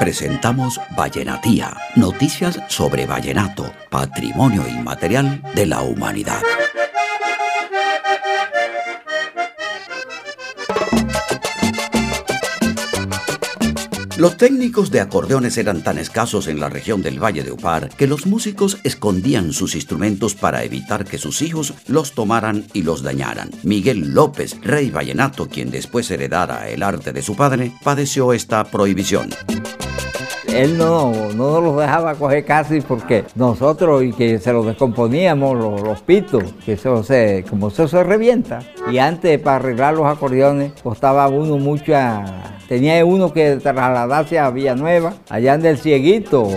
presentamos Vallenatía, noticias sobre vallenato, patrimonio inmaterial de la humanidad. Los técnicos de acordeones eran tan escasos en la región del Valle de Upar que los músicos escondían sus instrumentos para evitar que sus hijos los tomaran y los dañaran. Miguel López, rey vallenato, quien después heredara el arte de su padre, padeció esta prohibición él no, no los dejaba coger casi porque nosotros y que se los descomponíamos los, pitos, que eso se, como eso se revienta. Y antes para arreglar los acordeones costaba uno mucha, tenía uno que trasladarse a Villanueva, allá en el Cieguito,